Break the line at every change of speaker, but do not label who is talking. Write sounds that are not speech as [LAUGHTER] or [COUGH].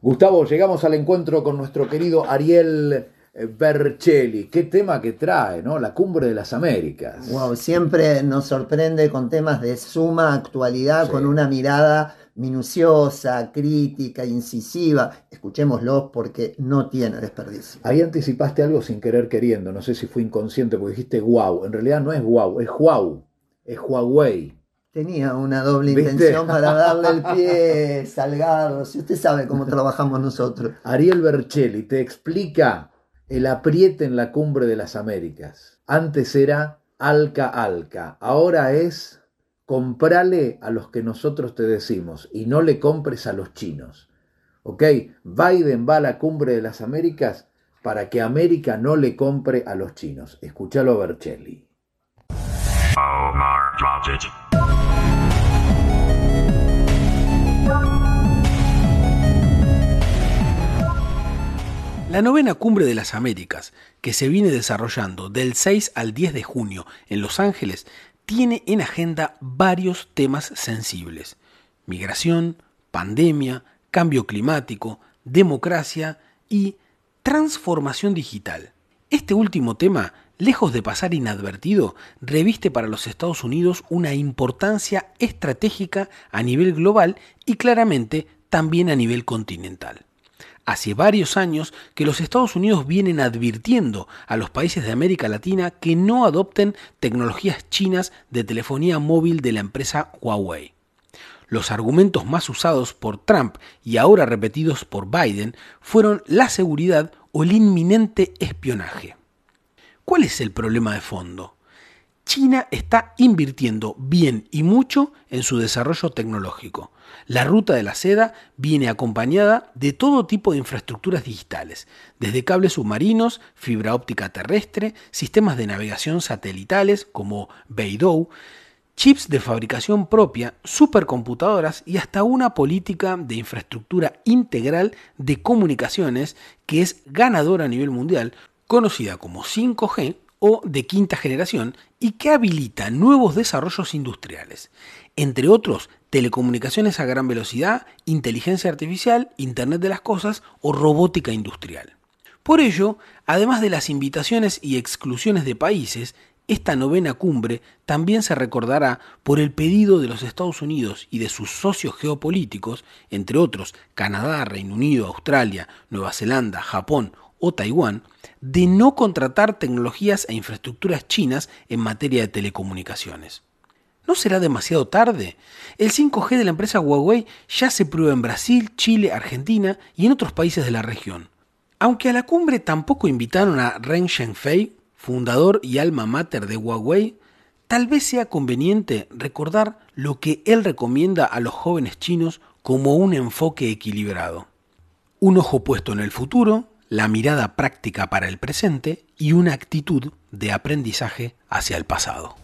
Gustavo, llegamos al encuentro con nuestro querido Ariel eh, Bercelli. Qué tema que trae, ¿no? La cumbre de las Américas.
Wow, siempre nos sorprende con temas de suma actualidad, con una mirada minuciosa, crítica, incisiva. Escuchémoslo porque no tiene desperdicio.
Ahí anticipaste algo sin querer queriendo. No sé si fue inconsciente porque dijiste wow. En realidad no es wow, es wow. Es Huawei.
Tenía una doble intención para darle el pie, [LAUGHS] Salgado. Si usted sabe cómo [LAUGHS] trabajamos nosotros.
Ariel Bercelli te explica el apriete en la cumbre de las Américas. Antes era alca alca, ahora es comprale a los que nosotros te decimos y no le compres a los chinos. ¿Ok? Biden va a la cumbre de las Américas para que América no le compre a los chinos. Escúchalo a Bercelli.
La novena cumbre de las Américas, que se viene desarrollando del 6 al 10 de junio en Los Ángeles, tiene en agenda varios temas sensibles. Migración, pandemia, cambio climático, democracia y transformación digital. Este último tema, lejos de pasar inadvertido, reviste para los Estados Unidos una importancia estratégica a nivel global y claramente también a nivel continental. Hace varios años que los Estados Unidos vienen advirtiendo a los países de América Latina que no adopten tecnologías chinas de telefonía móvil de la empresa Huawei. Los argumentos más usados por Trump y ahora repetidos por Biden fueron la seguridad o el inminente espionaje. ¿Cuál es el problema de fondo? China está invirtiendo bien y mucho en su desarrollo tecnológico. La ruta de la seda viene acompañada de todo tipo de infraestructuras digitales, desde cables submarinos, fibra óptica terrestre, sistemas de navegación satelitales como Beidou, chips de fabricación propia, supercomputadoras y hasta una política de infraestructura integral de comunicaciones que es ganadora a nivel mundial, conocida como 5G o de quinta generación y que habilita nuevos desarrollos industriales, entre otros telecomunicaciones a gran velocidad, inteligencia artificial, Internet de las Cosas o robótica industrial. Por ello, además de las invitaciones y exclusiones de países, esta novena cumbre también se recordará por el pedido de los Estados Unidos y de sus socios geopolíticos, entre otros Canadá, Reino Unido, Australia, Nueva Zelanda, Japón o Taiwán, de no contratar tecnologías e infraestructuras chinas en materia de telecomunicaciones. ¿No será demasiado tarde? El 5G de la empresa Huawei ya se prueba en Brasil, Chile, Argentina y en otros países de la región. Aunque a la cumbre tampoco invitaron a Ren Zhengfei, fundador y alma mater de Huawei, tal vez sea conveniente recordar lo que él recomienda a los jóvenes chinos como un enfoque equilibrado. Un ojo puesto en el futuro, la mirada práctica para el presente y una actitud de aprendizaje hacia el pasado.